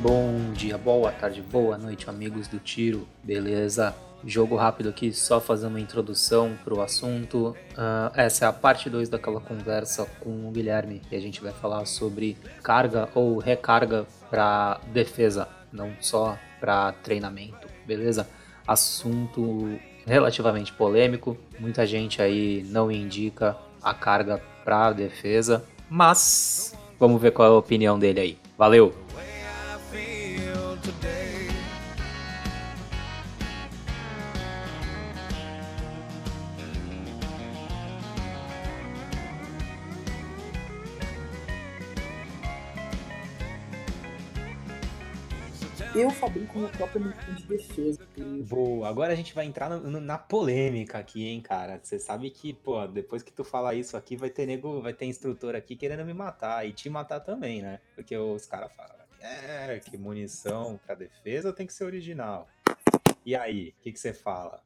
Bom dia, boa tarde, boa noite, amigos do tiro, beleza? Jogo rápido aqui, só fazendo uma introdução para o assunto. Uh, essa é a parte 2 daquela conversa com o Guilherme e a gente vai falar sobre carga ou recarga para defesa, não só para treinamento, beleza? Assunto relativamente polêmico, muita gente aí não indica a carga para defesa, mas vamos ver qual é a opinião dele aí. Valeu! Eu fabrico minha própria munição de defesa. Boa, agora a gente vai entrar no, no, na polêmica aqui, hein, cara. Você sabe que, pô, depois que tu falar isso aqui, vai ter nego, vai ter instrutor aqui querendo me matar e te matar também, né? Porque os caras falam, é, que munição pra defesa tem que ser original. E aí, o que, que você fala?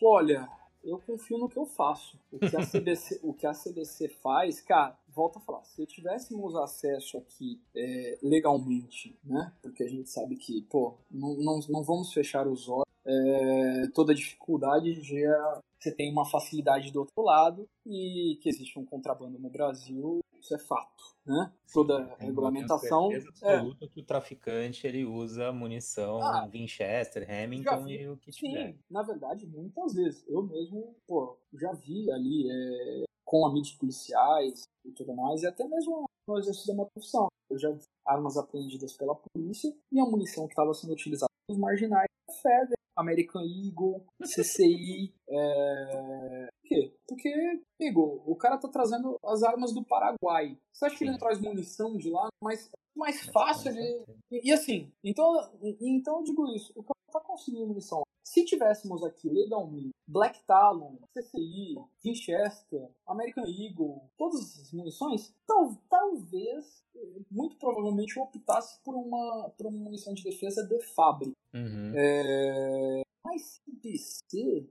Olha, eu confio no que eu faço. O que a CBC, o que a CBC faz, cara, volta a falar, se tivéssemos acesso aqui é, legalmente, né? Porque a gente sabe que, pô, não, não, não vamos fechar os olhos. É, toda dificuldade já você tem uma facilidade do outro lado e que existe um contrabando no Brasil, isso é fato, né? Toda Sim, regulamentação. Tenho absoluta é. que o traficante ele usa munição ah, Winchester, Hamilton vi, e o que tiver. Sim, na verdade, muitas vezes. Eu mesmo, pô, já vi ali é, com amigos policiais e tudo mais, e até mesmo no exercício da minha profissão. Eu já vi armas apreendidas pela polícia e a munição que estava sendo utilizada pelos marginais, FEDER, American Eagle, CCI. é... Por quê? Porque, amigo, o cara tá trazendo as armas do Paraguai. Você acha que ele não traz munição de lá? Mas é mais fácil ele. E, e assim, então, então eu digo isso. O cara tá conseguindo munição. Se tivéssemos aqui legalmente Black Talon, CCI, Winchester, American Eagle, todas as munições, tal, talvez, muito provavelmente, eu optasse por uma, por uma munição de defesa de fábrica. Uhum. É... Mas CBC,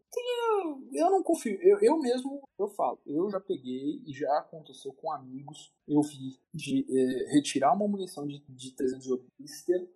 eu não confio. Eu, eu mesmo, eu falo, eu já peguei e já aconteceu com amigos. Eu vi de é, retirar uma munição de, de 300 blister,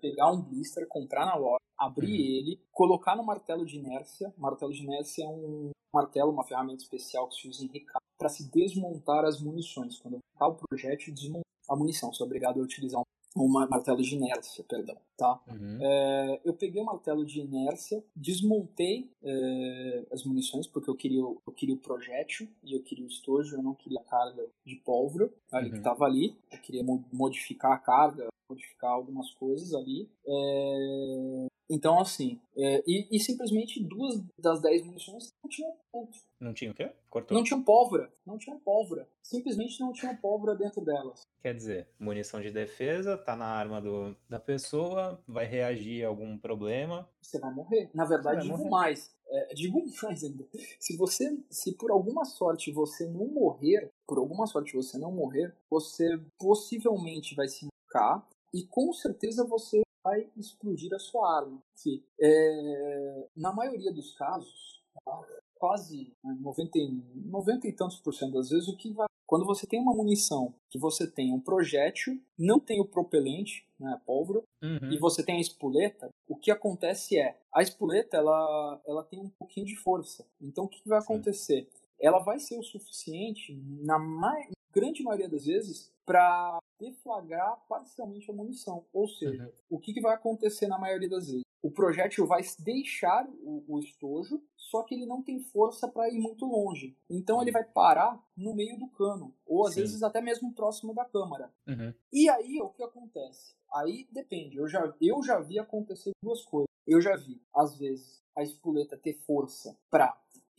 pegar um blister, comprar na loja, abrir uhum. ele, colocar no martelo de inércia. Martelo de inércia é um martelo, uma ferramenta especial que se usa em recado para se desmontar as munições. Quando tá o projétil, desmontar a munição. É obrigado a utilizar um um martelo de inércia, perdão, tá? Uhum. É, eu peguei o martelo de inércia, desmontei é, as munições porque eu queria, eu queria o projétil e eu queria o estojo, eu não queria a carga de pólvora ali uhum. que estava ali, queria modificar a carga, modificar algumas coisas ali. É, então, assim, é, e, e, simplesmente duas das dez munições não tinham ponto. Não tinha o quê? Cortou? Não tinham pólvora. Não tinham pólvora. Simplesmente não tinham pólvora dentro delas. Quer dizer, munição de defesa, tá na arma do, da pessoa, vai reagir a algum problema. Você vai morrer. Na verdade, digo mais. É, digo mais ainda. Se você, se por alguma sorte você não morrer, por alguma sorte você não morrer, você possivelmente vai se machucar e com certeza você vai explodir a sua arma. Que é, na maioria dos casos, tá? quase 90, né, 90 e tantos por cento das vezes, o que vai quando você tem uma munição que você tem um projétil, não tem o propelente, né, a pólvora, uhum. e você tem a espoleta, o que acontece é, a espoleta ela, ela tem um pouquinho de força. Então o que vai acontecer? Sim. Ela vai ser o suficiente, na mais, grande maioria das vezes, para deflagrar parcialmente a munição. Ou seja, uhum. o que, que, vai acontecer na maioria das vezes? O projétil vai deixar o, o estojo, só que ele não tem força para ir muito longe. Então ele vai parar no meio do cano, ou às Sim. vezes até mesmo próximo da câmara. Uhum. E aí o que acontece? Aí depende. Eu já, eu já vi acontecer duas coisas. Eu já vi, às vezes, a espoleta ter força para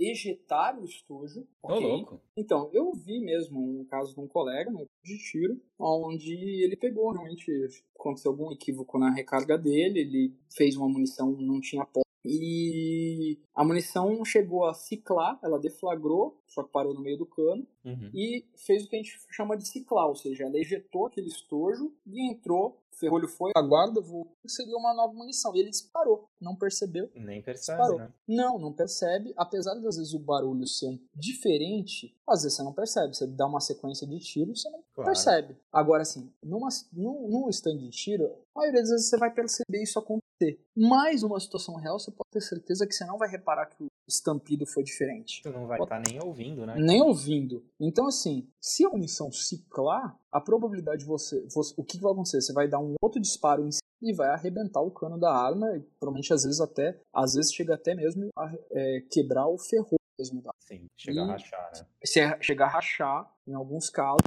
ejetar o estojo. Okay? louco. Então, eu vi mesmo um caso de um colega né, de tiro, onde ele pegou realmente. Aconteceu algum equívoco na recarga dele, ele fez uma munição, não tinha pó. E a munição chegou a ciclar, ela deflagrou, só que parou no meio do cano, uhum. e fez o que a gente chama de ciclar, ou seja, ela ejetou aquele estojo e entrou, o ferrolho foi, a guarda voltou e seria uma nova munição, e ele disparou. Não percebeu. Nem percebe, né? Não, não percebe. Apesar de às vezes o barulho ser um diferente, às vezes você não percebe. Você dá uma sequência de tiros, você não Claro. percebe. Agora, assim, numa, num, num stand de tiro, a maioria das vezes você vai perceber isso acontecer. Mas numa situação real, você pode ter certeza que você não vai reparar que o estampido foi diferente. Tu não vai estar nem ouvindo, né? Nem ouvindo. Então, assim, se a munição ciclar, a probabilidade de você, você- O que, que vai acontecer? Você vai dar um outro disparo em e vai arrebentar o cano da arma, e provavelmente às vezes até. Às vezes chega até mesmo a é, quebrar o ferro mesmo da Sim, chega a E- rachar, né? se chegar a rachar, em alguns casos,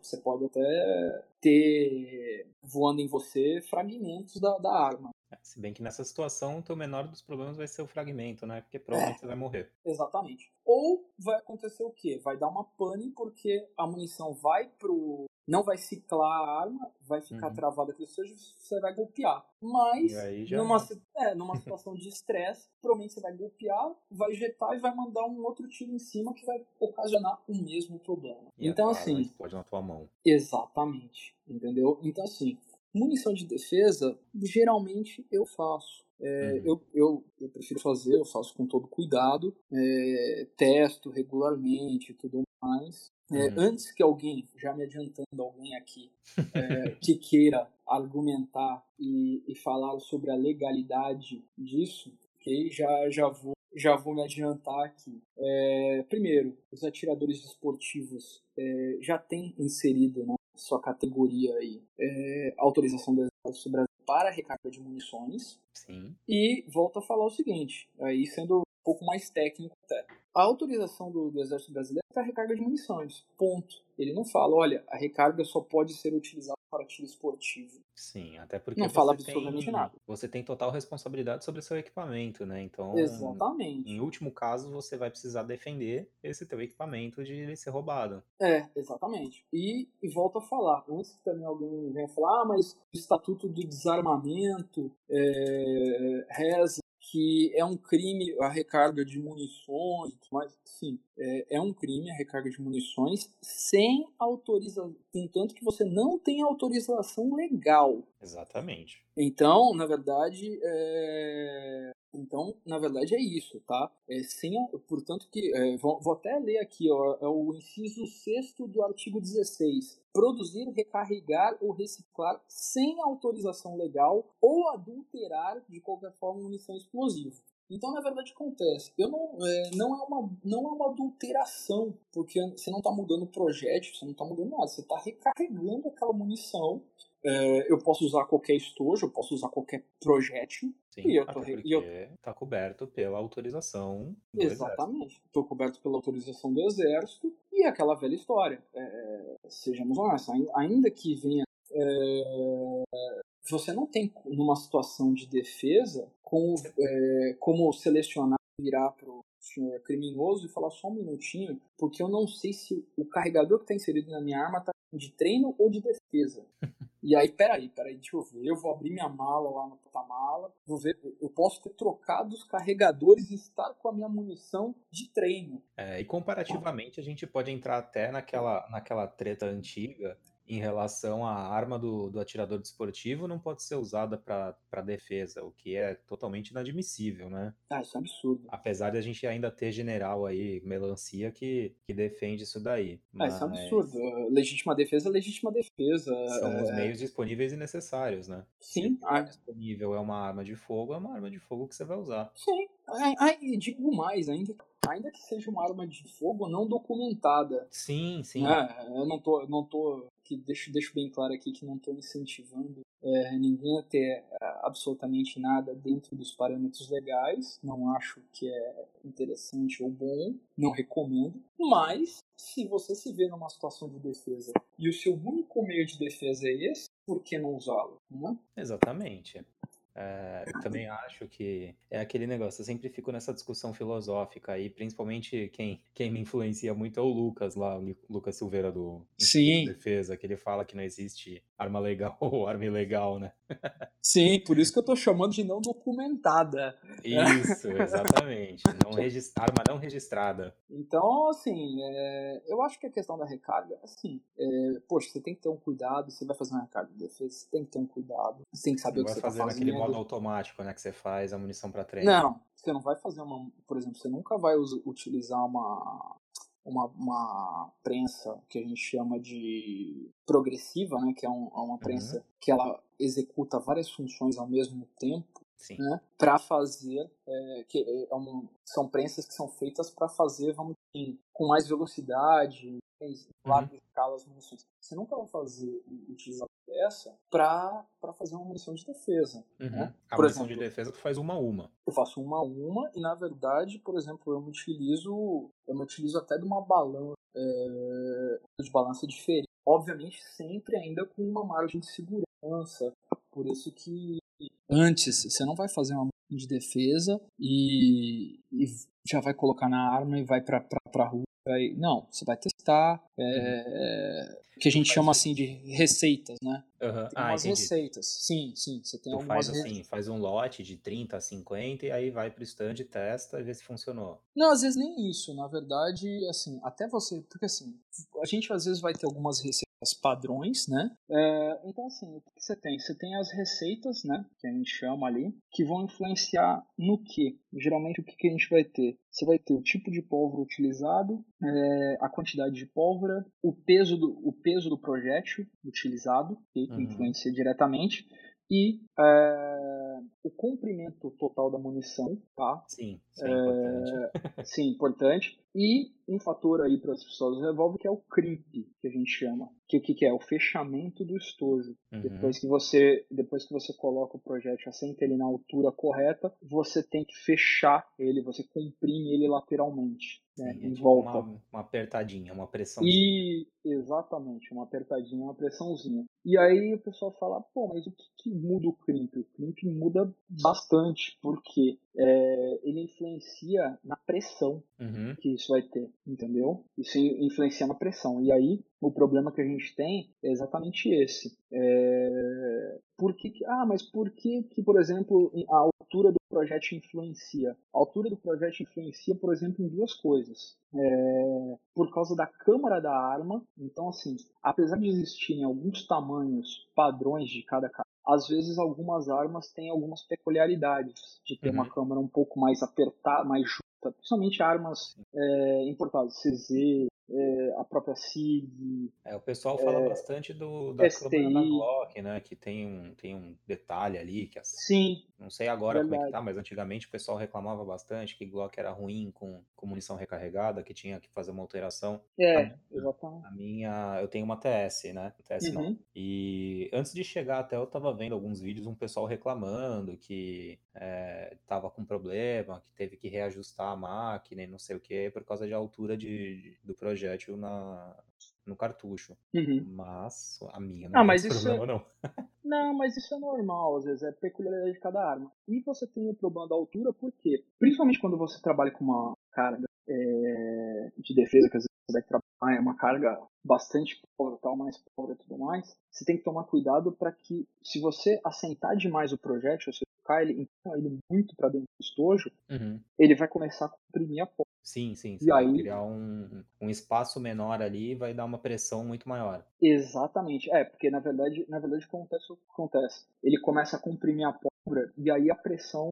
você pode até ter voando em você fragmentos da, da arma. É, Se bem que nessa situação, o teu menor dos problemas vai ser o fragmento, né? Porque provavelmente você vai morrer. Exatamente. Ou vai acontecer o quê? Vai dar uma pane porque a munição vai pro. Não vai ciclar a arma, vai ficar Uhum. travada seja, você vai golpear. Mas, numa, é, numa situação de estresse, provavelmente você vai golpear, vai ejetar e vai mandar um outro tiro em cima que vai ocasionar o mesmo problema. E então, assim, explode na tua mão. Exatamente, entendeu? Então, assim, munição de defesa, geralmente eu faço. É, Uhum. eu, eu, eu prefiro fazer, eu faço com todo cuidado, é, testo regularmente e tudo mais. É, Uhum. Antes que alguém, já me adiantando alguém aqui, é, que queira argumentar e, e falar sobre a legalidade disso, ok? Já, já, vou, já vou me adiantar aqui. É, primeiro, os atiradores esportivos é, já têm inserido na sua categoria aí é, autorização do Exército Brasileiro para recarga de munições. Sim. E volto a falar o seguinte, aí sendo pouco mais técnico até. A autorização do, do Exército Brasileiro é para recarga de munições. Ponto. Ele não fala, olha, a recarga só pode ser utilizada para tiro esportivo. Sim, até porque Não fala tem, absolutamente nada. Você tem total responsabilidade sobre seu equipamento, né? Então, Exatamente. em último caso, você vai precisar defender esse teu equipamento de ele ser roubado. É, exatamente. E, e volto a falar, antes que também alguém venha falar, ah, mas o Estatuto do Desarmamento é, reza que é um crime a recarga de munições, mas sim, é, é um crime a recarga de munições sem autorização, contanto que você não tem autorização legal. Exatamente. Então, na verdade, é... então, na verdade é isso, tá? É sem, portanto que é, vou, vou até ler aqui, ó, é o inciso 6 do artigo 16. Produzir, recarregar ou reciclar sem autorização legal ou adulterar de qualquer forma munição explosiva. Então, na verdade, acontece. Eu não, é, não, é uma, não é uma adulteração, porque você não está mudando o projétil, você não está mudando nada, você está recarregando aquela munição. É, eu posso usar qualquer estojo, eu posso usar qualquer projétil. Sim, E eu tô e eu- tá coberto pela autorização do exército. Exatamente. Estou coberto pela autorização do Exército e aquela velha história. É, sejamos honestos, ai- ainda que venha. é, você não tem, numa situação de defesa, como, é, como selecionar, virar para o senhor criminoso e falar só um minutinho, porque eu não sei se o carregador que está inserido na minha arma está de treino ou de defesa. E aí, peraí, peraí, deixa eu ver. Eu vou abrir minha mala lá no porta-mala, vou ver. Eu posso ter trocado os carregadores e estar com a minha munição de treino. É, e comparativamente, a gente pode entrar até naquela, naquela treta antiga em relação à arma do, do atirador desportivo não pode ser usada para defesa, o que é totalmente inadmissível, né? Ah, isso é absurdo. Apesar de a gente ainda ter general aí, melancia, que, que defende isso daí. Ah, isso é Mas absurdo. É, Legítima defesa é legítima defesa. São os É, meios disponíveis e necessários, né? Sim, Se tá disponível é uma arma de fogo, é uma arma de fogo que você vai usar. sim. Ai, digo mais, ainda, ainda que seja uma arma de fogo não documentada. Sim, sim. né? eu não tô, não tô que deixo, deixo bem claro aqui que não estou incentivando é, ninguém a ter é, absolutamente nada dentro dos parâmetros legais. Não acho que é interessante ou bom, não recomendo. Mas se você se vê numa situação de defesa e o seu único meio de defesa é esse, por que não usá-lo? Né? Exatamente. É, eu também acho que é aquele negócio, eu sempre fico nessa discussão filosófica e principalmente quem, quem me influencia muito é o Lucas lá, o Lu- Lucas Silveira do Sim. de Defesa, que ele fala que não existe arma legal ou arma ilegal, né? Sim, por isso que eu estou chamando de não documentada. Isso, exatamente. Não arma não registrada. Então, assim, é, eu acho que a questão da recarga, assim, é, poxa, você tem que ter um cuidado, você vai fazer uma recarga de defesa, você tem que ter um cuidado, você tem que saber Não o que vai você está fazer naquele fazendo. Modo automático, né? Que você faz a munição para treino. Não, você não vai fazer uma. Por exemplo, você nunca vai utilizar uma, uma, uma prensa que a gente chama de progressiva, né? Que é um- é uma prensa que ela executa várias funções ao mesmo tempo, Sim. né? Para fazer. é, que é um- são prensas que são feitas para fazer, vamos dizer, com mais velocidade, em largas escalas munições. Você nunca vai fazer utilizar essa para fazer uma munição de defesa. Uhum. né? A Por munição exemplo, de defesa tu faz uma a uma. eu faço uma a uma e na verdade, por exemplo, eu me utilizo, eu me utilizo até de uma balança, é, de balança diferente. Obviamente sempre ainda com uma margem de segurança. Por isso que antes você não vai fazer uma de defesa e, e já vai colocar na arma e vai para para rua. Vai, não, você vai testar. É, que a gente chama assim de receitas, né? Tem Ah, umas entendi. receitas. Sim, sim. Você tem Tu algumas faz assim, faz um lote de 30 a 50 e aí vai pro stand, testa e vê se funcionou. Não, às vezes nem isso. Na verdade, assim, até você. Porque assim, a gente às vezes vai ter algumas receitas padrões, né? É, então, assim, o que que você tem? Você tem as receitas, né? Que a gente chama ali, que vão influenciar no que? Geralmente, o que, que a gente vai ter? Você vai ter o tipo de pólvora utilizado, é, a quantidade de pólvora, o peso do, o peso do projétil utilizado, que, que Uhum. influencia diretamente, e é, o comprimento total da munição, tá? Sim, é importante. Sim, importante. E um fator aí para as pessoas do revólver que é o crimp, que a gente chama. Que o que, que é? O fechamento do estojo. Uhum. Depois que você depois que você coloca o projétil, assenta ele na altura correta, você tem que fechar ele, você comprime ele lateralmente, né, Sim, é em tipo volta. uma, uma apertadinha, uma pressão. E exatamente, uma apertadinha, uma pressãozinha. E aí o pessoal fala, pô, mas o que, que muda o crimp? O crimp muda bastante, porque é, ele influencia na pressão Uhum. que isso vai ter, entendeu? Isso influencia na pressão. E aí, o problema que a gente tem é exatamente esse. É... Por que, ah, mas por que, que, por exemplo, a altura do projétil influencia? A altura do projétil influencia, por exemplo, em duas coisas. É, Por causa da câmara da arma. Então, assim, apesar de existirem alguns tamanhos padrões de cada às vezes algumas armas têm algumas peculiaridades de ter uma Uhum. câmara um pouco mais apertada, mais junta, principalmente armas é, importadas, CZ, é, a própria SIG, É, o pessoal fala bastante do, da câmera da STI. Glock, né? Que tem um, tem um detalhe ali, que sim, não sei agora como é que Verdade. tá, mas antigamente o pessoal reclamava bastante que Glock era ruim com, com munição recarregada, que tinha que fazer uma alteração. é, exatamente. A minha, eu tenho uma TS, né? TS não. Uhum. E antes de chegar até eu tava vendo alguns vídeos, um pessoal reclamando que é, tava com problema, que teve que reajustar a máquina e não sei o que, por causa de altura de, de- do projétil na, no cartucho. Uhum. Mas a minha Ah, não tem mas isso problema, não. Não, mas isso é normal, às vezes é peculiaridade de cada arma. E você tem o problema da altura, por quê? Principalmente quando você trabalha com uma carga é, de defesa, que às vezes você vai trabalhar, é uma carga bastante pobre, tal, mais pobre e tudo mais, você tem que tomar cuidado para que, se você assentar demais o projétil, se você tocar ele, empurrar ele muito para dentro do estojo, Uhum. ele vai começar a comprimir a porta. Sim, sim. E Você vai aí- criar um, um espaço menor ali e vai dar uma pressão muito maior. Exatamente. É, porque na verdade, na verdade acontece o que acontece. Ele começa a comprimir a e aí a pressão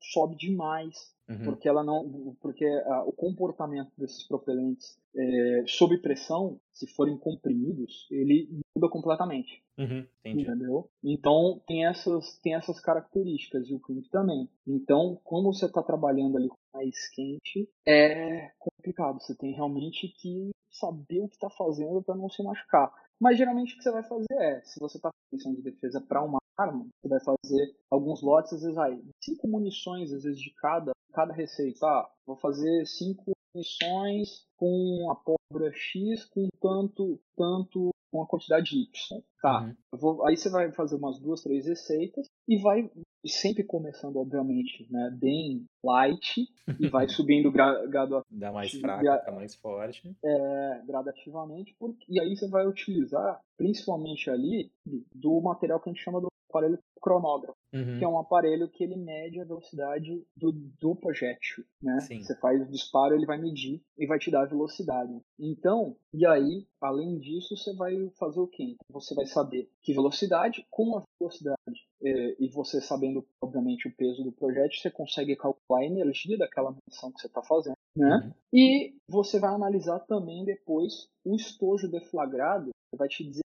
sobe demais. Uhum. Porque ela não. Porque ah, o comportamento desses propelentes é, sob pressão, se forem comprimidos, ele muda completamente. Uhum. Entendeu? Então tem essas, tem essas características e o crimp também. Então, quando você está trabalhando ali com mais quente, é complicado. Você tem realmente que saber o que está fazendo para não se machucar. Mas geralmente o que você vai fazer é, se você está com missão de defesa para uma arma, você vai fazer alguns lotes, às vezes vai cinco munições, às vezes de cada, cada receita. Ah, vou fazer cinco munições com a pólvora X com tanto, tanto com a quantidade Y. Tá. Uhum. Vou- aí você vai fazer umas duas, três receitas e vai sempre começando, obviamente, né, bem light e vai subindo gra, gradua- Dá mais Gra- fraca pra mais forte. é, gradativamente porque, e aí você vai utilizar principalmente ali do material que a gente chama do aparelho cronógrafo, Uhum. que é um aparelho que ele mede a velocidade do, do projétil, né? Sim. Você faz o disparo, ele vai medir e vai te dar a velocidade. Então, e aí, além disso, você vai fazer o quê? Então, Você vai saber que velocidade, com a velocidade, é, e você sabendo, obviamente, o peso do projétil, você consegue calcular a energia daquela munição que você está fazendo, né? Uhum. E você vai analisar também depois o estojo deflagrado, que vai te dizer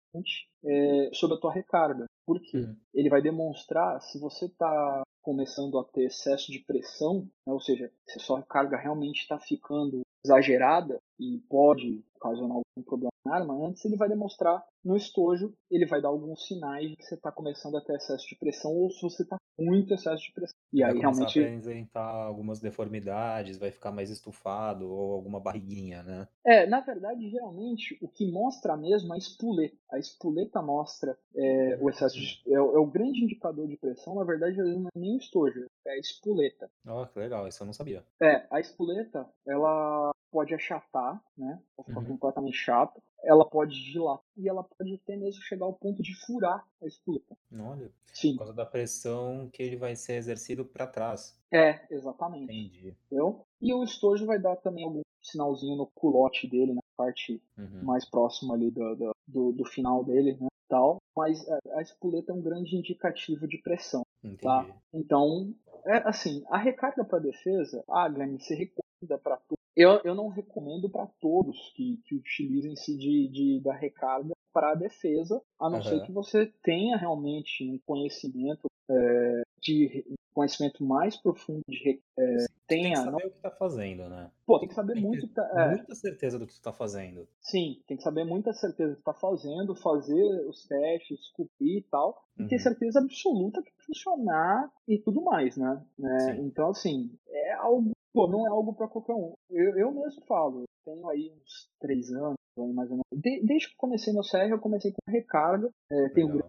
é, sobre a tua recarga. Por quê? Uhum. Ele vai demonstrar se você está começando a ter excesso de pressão, né, ou seja, se a sua carga realmente está ficando exagerada e pode ocasionar algum problema na arma, antes ele vai demonstrar no estojo, ele vai dar alguns sinais de que você está começando a ter excesso de pressão ou se você está com muito excesso de pressão. E vai aí realmente a apresentar algumas deformidades, vai ficar mais estufado ou alguma barriguinha, né? É, na verdade, geralmente, o que mostra mesmo é a espoleta. A espoleta mostra é, o excesso de. É, o- é o grande indicador de pressão, na verdade, não é nem o estojo, é a espoleta. Ó, que legal, isso eu não sabia. É, a espoleta, ela pode achatar, né? Pode ficar Uhum. completamente chata. Ela pode dilatar e ela pode até mesmo chegar ao ponto de furar a espoleta. Olha, Sim. por causa da pressão que ele vai ser exercido para trás. É, exatamente. Entendi. Entendeu? E o estojo vai dar também algum sinalzinho no culote dele, na parte Uhum. mais próximo ali do, do, do, do final dele, né? Tal. Mas a, a espoleta é um grande indicativo de pressão. Entendi. Tá. Então, é assim, a recarga para defesa, ah, Glenn, você recomenda para todos. Eu, eu não recomendo para todos que, que utilizem-se de, de, da recarga para defesa, a não ser Aham. que você tenha realmente um conhecimento é, de um conhecimento mais profundo de é, Tem que tenha, saber não, o que tá fazendo, né? pô, tem que saber Tem que muito, tá- é, muita certeza do que tu tá fazendo. Sim, tem que saber muita certeza que está fazendo, fazer os testes, esculpir e tal, e ter Uhum. certeza absoluta que funcionar e tudo mais, né? É, então, assim, é algo, pô, não é algo para qualquer um. Eu, eu mesmo falo, eu tenho aí uns três anos, aí mais ou menos. De- desde que eu comecei no CR, eu comecei com recarga. É, tenho,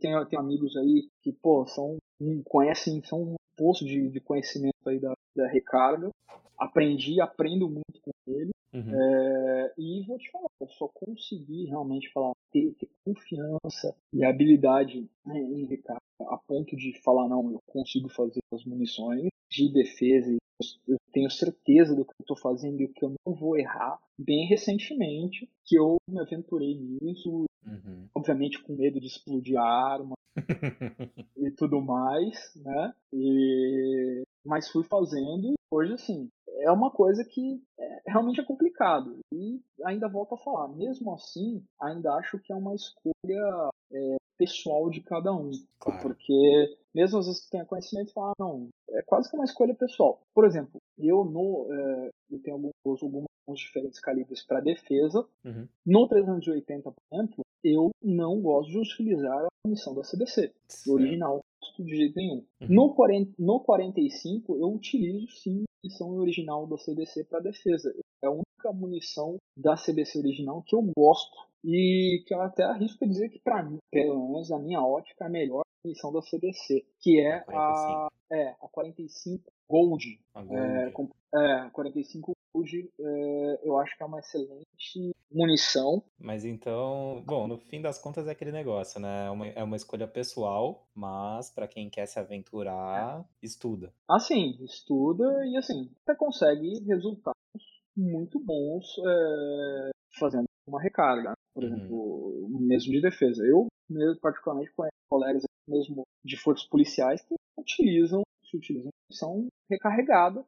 tenho, tenho amigos aí que, pô, são, conhecem, são um poço de, de conhecimento aí da, da recarga. Aprendi, aprendo muito com ele. Uhum. É, e vou te falar, eu só consegui realmente falar, ter, ter confiança e habilidade né, em recarga a ponto de falar, não, eu consigo fazer as munições de defesa e eu tenho certeza do que eu estou fazendo e que eu não vou errar. Bem recentemente que eu me aventurei nisso, Uhum. obviamente com medo de explodir a arma e tudo mais, né? E... Mas fui fazendo e hoje, assim, é uma coisa que é, realmente é complicado. E ainda volto a falar, mesmo assim, ainda acho que é uma escolha é, pessoal de cada um. Claro. Porque mesmo às vezes que tenha conhecimento, fala, ah, não, é quase que uma escolha pessoal. Por exemplo, eu no é, eu tenho alguns, alguns diferentes calibres para defesa. Uhum. No 380, por exemplo, eu não gosto de utilizar a munição da CDC, do original, de jeito nenhum. Uhum. No, 40, no 45, eu utilizo sim a munição original da CDC para defesa. É a única munição da CDC original que eu gosto e que eu até arrisco dizer que, para mim, pelo menos a minha ótica, é melhor munição da CDC, que é a, 45. é, a 45 Gold. A É, com- é, 45 Gold, é, eu acho que é uma excelente munição. Mas então, bom, no fim das contas é aquele negócio, né? É uma, é uma escolha pessoal, mas pra quem quer se aventurar, estuda. Assim, estuda e assim, você consegue resultados muito bons é, fazendo uma recarga. Por Uhum. exemplo, mesmo de defesa. Eu, mesmo, particularmente, conheço colegas mesmo de forças policiais que utilizam, se utilizam munição recarregada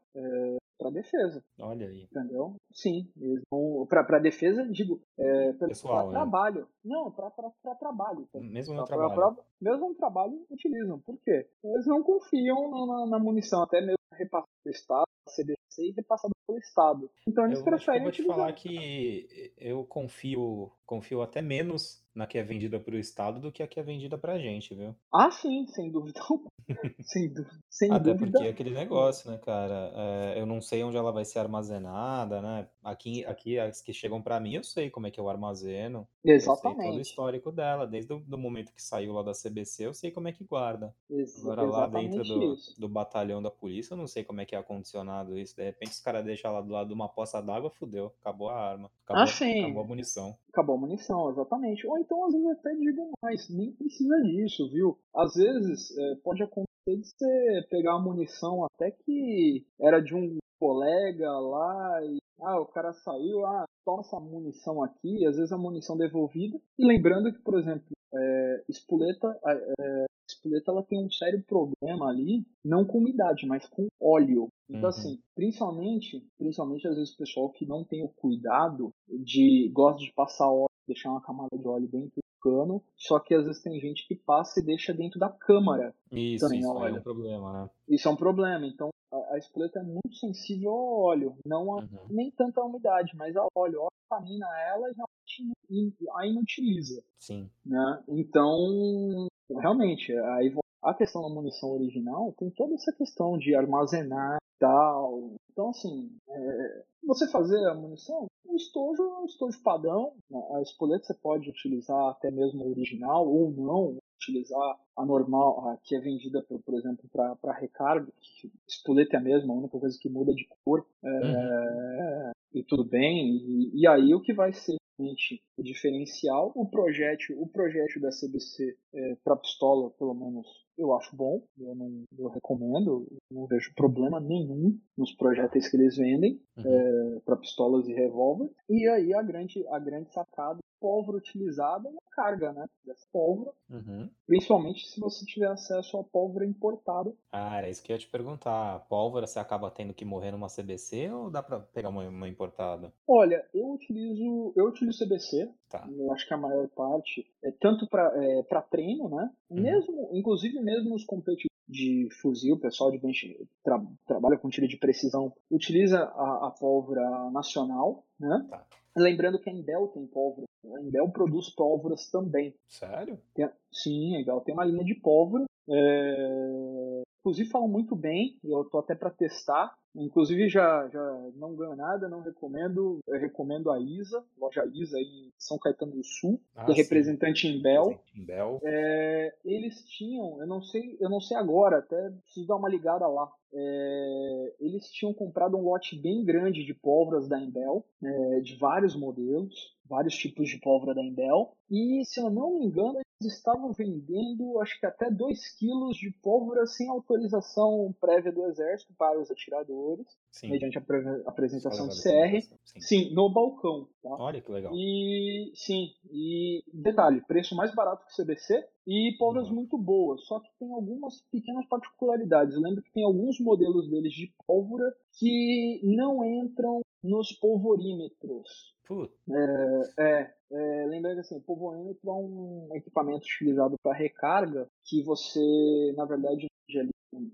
para defesa, Olha aí. entendeu? Sim, mesmo para defesa, digo, é, para né? trabalho. Não, para trabalho. tá? Mesmo no Pra- pra- trabalho. pra- mesmo no trabalho utilizam. Por quê? Eles não confiam na, na- munição, até mesmo repassada pelo Estado, CDC e repassada pelo Estado. Então eles Eu que eu preferem vou te utilizar. falar que eu confio, confio até menos na que é vendida pro Estado do que a que é vendida pra gente, viu? Ah, sim, sem dúvida. sem dúvida. Sem Até dúvida. porque é aquele negócio, né, cara? É, eu não sei onde ela vai ser armazenada, né? Aqui, aqui as que chegam pra mim, eu sei como é que eu armazeno. Eu sei todo o Exatamente. histórico dela, desde o do momento que saiu lá da CBC, eu sei como é que guarda. Ex- Agora lá dentro exatamente do, do batalhão da polícia, eu não sei como é que é acondicionado isso. De repente os caras deixam lá do lado de uma poça d'água, fudeu. Acabou a arma. Acabou, Ah, sim. acabou a munição. Acabou a munição, exatamente. Ou então, às vezes, até digo mais, nem precisa disso, viu? Às vezes, é, pode acontecer de você pegar a munição até que era de um colega lá e, ah, o cara saiu, ah, toma essa munição aqui, às vezes a munição devolvida. E lembrando que, por exemplo, é, espoleta, é, espoleta ela tem um sério problema ali, não com umidade, mas com óleo. Então, Uhum. assim, principalmente, principalmente às vezes o pessoal que não tem o cuidado de, gosta de passar óleo, deixar uma camada de óleo dentro do cano, só que às vezes tem gente que passa e deixa dentro da câmara. Isso, Também isso é um problema, né? Isso é um problema. Então, a, a espoleta é muito sensível ao óleo, não a, Uhum. nem tanto a umidade, mas ao óleo. Contamina ela e realmente in- a inutiliza Sim. né? Então, realmente, aí a questão da munição original tem toda essa questão de armazenar e tal. Então, assim, é, você fazer a munição, o estojo é um estojo padrão. né? A espoleta você pode utilizar até mesmo a original ou não utilizar a normal, a que é vendida, por, por exemplo, para recarga. que Espoleta é a mesma, a única coisa que muda é de cor. é, E tudo bem. E, e aí o que vai ser realmente o diferencial, o projétil, o projétil da CBC para pistola, pelo menos eu acho bom, eu não eu recomendo, não vejo problema nenhum nos projéteis que eles vendem Uhum. para pistolas e revólver. E aí a grande a grande sacada, pólvora utilizada e a carga, né, dessa pólvora, Uhum. principalmente se você tiver acesso a pólvora importada. Ah, era isso que eu ia te perguntar. A pólvora você acaba tendo que morrer numa CBC ou dá pra pegar uma, uma importada? Olha, eu utilizo eu utilizo CBC, Tá. Eu acho que a maior parte é tanto para é, pra treino, né? Uhum. Mesmo, inclusive mesmo os competidores de fuzil, o pessoal de bench tra, trabalha com tiro de precisão, utiliza a, a pólvora nacional, né? Tá. Lembrando que a Embel tem pólvora. A Embel produz pólvoras também. Sério? Tem- sim, a Embel tem uma linha de pólvora. é, Inclusive falam muito bem, eu tô até para testar. Inclusive já, já não ganho nada, não recomendo. Eu recomendo a Isa, loja Isa em São Caetano do Sul, Ah, que é representante em Bel. Em Bel. É, eles tinham, eu não sei, eu não sei agora, até preciso dar uma ligada lá. É, eles tinham comprado um lote bem grande de pólvoras da Embel, é, de vários modelos, vários tipos de pólvora da Embel. E se eu não me engano, eles estavam vendendo, acho que até 2 quilos de pólvora sem autorização prévia do Exército para os atiradores, Sim. mediante a pre- apresentação de CR. Sim. Sim, no balcão. Tá? Olha que legal. E sim, e detalhe, preço mais barato que o CBC e pólvoras Uhum. muito boas, só que tem algumas pequenas particularidades. Eu lembro que tem alguns modelos deles de pólvora que não entram nos polvorímetros. É, é, lembrando que assim, o polvorímetro é um equipamento utilizado para recarga que você, na verdade,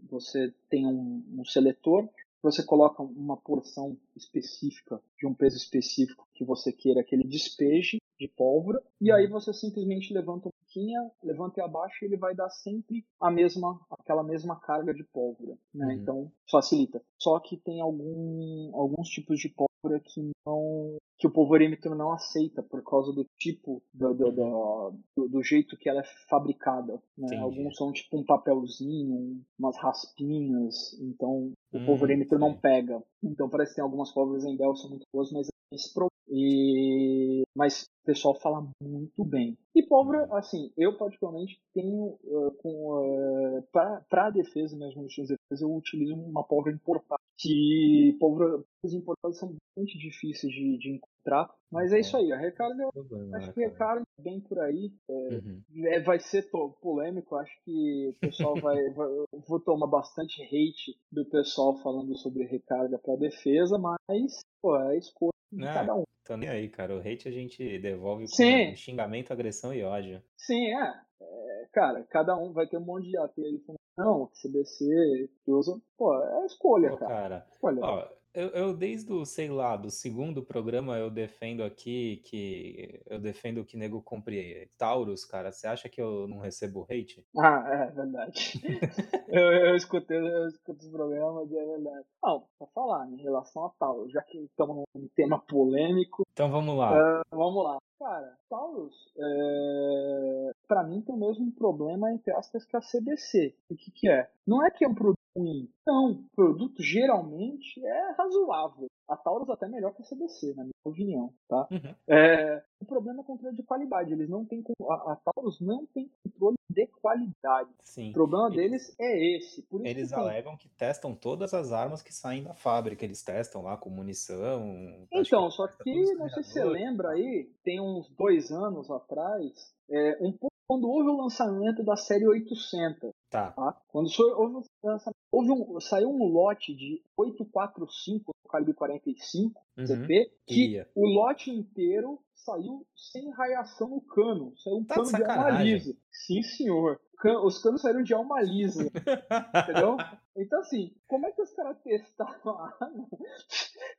você tem um, um seletor, você coloca uma porção específica de um peso específico que você queira que ele despeje de pólvora e aí você simplesmente levanta um pouquinho, levanta e abaixa e ele vai dar sempre a mesma, aquela mesma carga de pólvora, né? Uhum. Então facilita. Só que tem algum, alguns tipos de pólvora que não que o polvorímetro não aceita por causa do tipo do, do, do, do- jeito que ela é fabricada. Né? Alguns são tipo um papelzinho, umas raspinhas, então o Hum, polvorímetro não pega. Então parece que tem algumas pólvoras em Bell são muito boas, mas tem esse problema. E... Mas o pessoal fala muito bem. E pólvora, assim, eu particularmente tenho eh, com para a defesa mesmo, no de defesa, eu utilizo uma pólvora importada. Que pólvoras importadas são bastante difíceis de, de encontrar. Mas é isso aí, a recarga, problema, acho né, que recarga bem por aí. Uhum. É, vai ser polêmico, acho que o pessoal vai, vai. Vou tomar bastante hate do pessoal falando sobre recarga para defesa, mas, pô, é a escolha de Não, cada um. Tô nem aí, cara. O hate a gente devolve Sim. com xingamento, agressão e ódio. Sim, é. É, Cara, cada um vai ter um monte de AT aí não, CBC, que usa. Pô, é a escolha, Pô, cara. cara, Escolha. ó, eu, eu desde o, sei lá, do segundo programa eu defendo aqui que eu defendo que nego compre Taurus, cara. Você acha que eu não recebo hate? Ah, é verdade. eu, eu escutei, eu escuto os programas e é verdade. Não, pra falar, em relação a tal, já que estamos num tema polêmico, Então vamos lá. Vamos lá. Cara, Taurus, é... para mim tem o mesmo problema, entre aspas, que a CBC. O que, que é? Não é que é um produto ruim. Não, o produto geralmente é razoável. A Taurus até melhor que a CBC, na minha opinião, tá? Uhum. É, o problema é controle de qualidade. Eles não têm a, a Taurus não tem controle de qualidade. Sim. O problema Eles- deles é esse. Eles que alegam que testam todas as armas que saem da fábrica. Eles testam lá com munição. Então, eles só que, não sei se você lembra aí, tem uns dois anos atrás, é, um pouco quando houve o lançamento da série 800, Tá. tá? Quando houve, o lançamento- houve um, saiu um lote de 845 no calibre 45 Uhum. CP, que Queria. o lote inteiro saiu sem raiação no cano. Saiu um Tá cano de de alma lisa. Sim, senhor. Can- Os canos saíram de alma lisa, entendeu? Então, assim, como é que os caras testaram a arma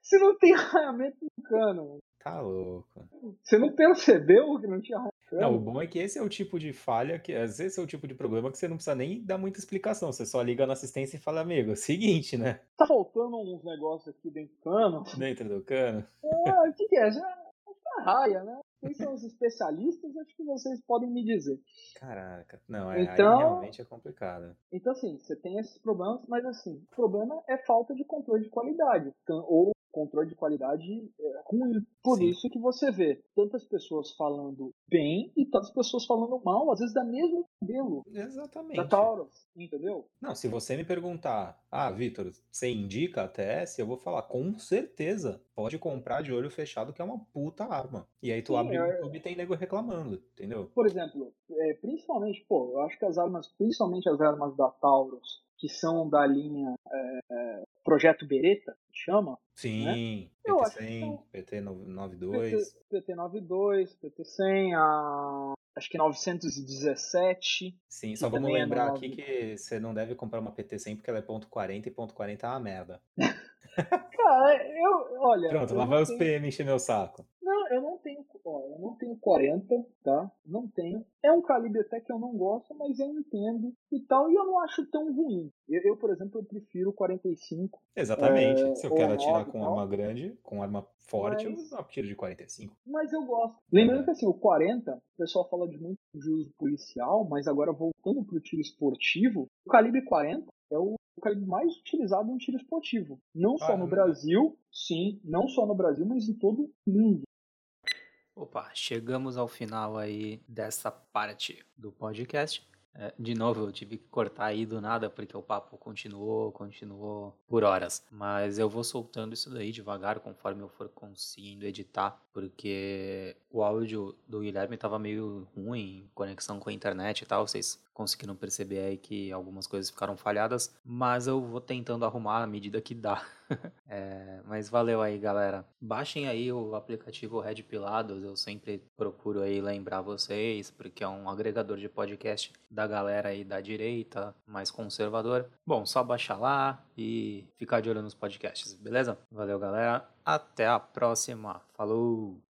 se não tem raiamento no cano? Tá louco. Você não percebeu que não tinha Não, o bom é que esse é o tipo de falha que, às vezes, é o tipo de problema que você não precisa nem dar muita explicação. Você só liga na assistência e fala, amigo, é o seguinte, né? Tá faltando uns negócios aqui dentro do cano. Dentro do cano. É, o que, que é? Já, já raia, né? Quem são os especialistas? Acho que vocês podem me dizer. Caraca. Não, é, Então- realmente é complicado. Então, assim, você tem esses problemas, mas, assim, o problema é falta de controle de qualidade. Ou controle de qualidade é, ruim. Por Sim. isso que você vê tantas pessoas falando bem e tantas pessoas falando mal, às vezes da mesmo modelo Exatamente. da Taurus, entendeu? Não, se você me perguntar, ah, Vitor, você indica a TS? Eu vou falar, com certeza. Pode comprar de olho fechado, que é uma puta arma. E aí tu Sim, abre o é- YouTube e tem nego reclamando, entendeu? Por exemplo, é, principalmente, pô, eu acho que as armas, principalmente as armas da Taurus, que são da linha é, é, Projeto Beretta, chama, Sim, Eu acho que PT100, são- PT92. PT92, PT100, a, acho que 917. Sim, só vamos é lembrar nova. aqui que você não deve comprar uma PT100 porque ela é ponto .40 e ponto .40 é uma merda. Cara, eu, olha. Pronto, eu lá vai os tenho- PM encher meu saco. Não, eu não tenho. Ó, eu não tenho 40, tá? Não tenho. É um calibre até que eu não gosto, mas eu entendo e tal, e eu não acho tão ruim. Eu, eu, por exemplo, eu prefiro o 45. Exatamente. É, Se eu quero atirar com arma grande, com arma forte, Mas- eu atiro de 45. Mas eu gosto. Lembrando que assim, o 40, o pessoal fala de muito de uso policial, mas agora voltando pro tiro esportivo, o calibre 40 é o calibre mais utilizado no tiro esportivo. Não só Ah, no é Brasil, sim, não só no Brasil, mas em todo o mundo. Opa, chegamos ao final aí dessa parte do podcast. É, de novo, eu tive que cortar aí do nada, porque o papo continuou, continuou por horas. Mas eu vou soltando isso daí devagar, conforme eu for conseguindo editar, porque o áudio do Guilherme tava meio ruim, conexão com a internet e tal, vocês conseguiram perceber aí que algumas coisas ficaram falhadas, mas eu vou tentando arrumar à medida que dá. É, mas valeu aí, galera. Baixem aí o aplicativo Red Pilados. Eu sempre procuro aí lembrar vocês, porque é um agregador de podcast da galera aí da direita, mais conservador. Bom, só baixar lá e ficar de olho nos podcasts, beleza? Valeu, galera. Até a próxima. Falou!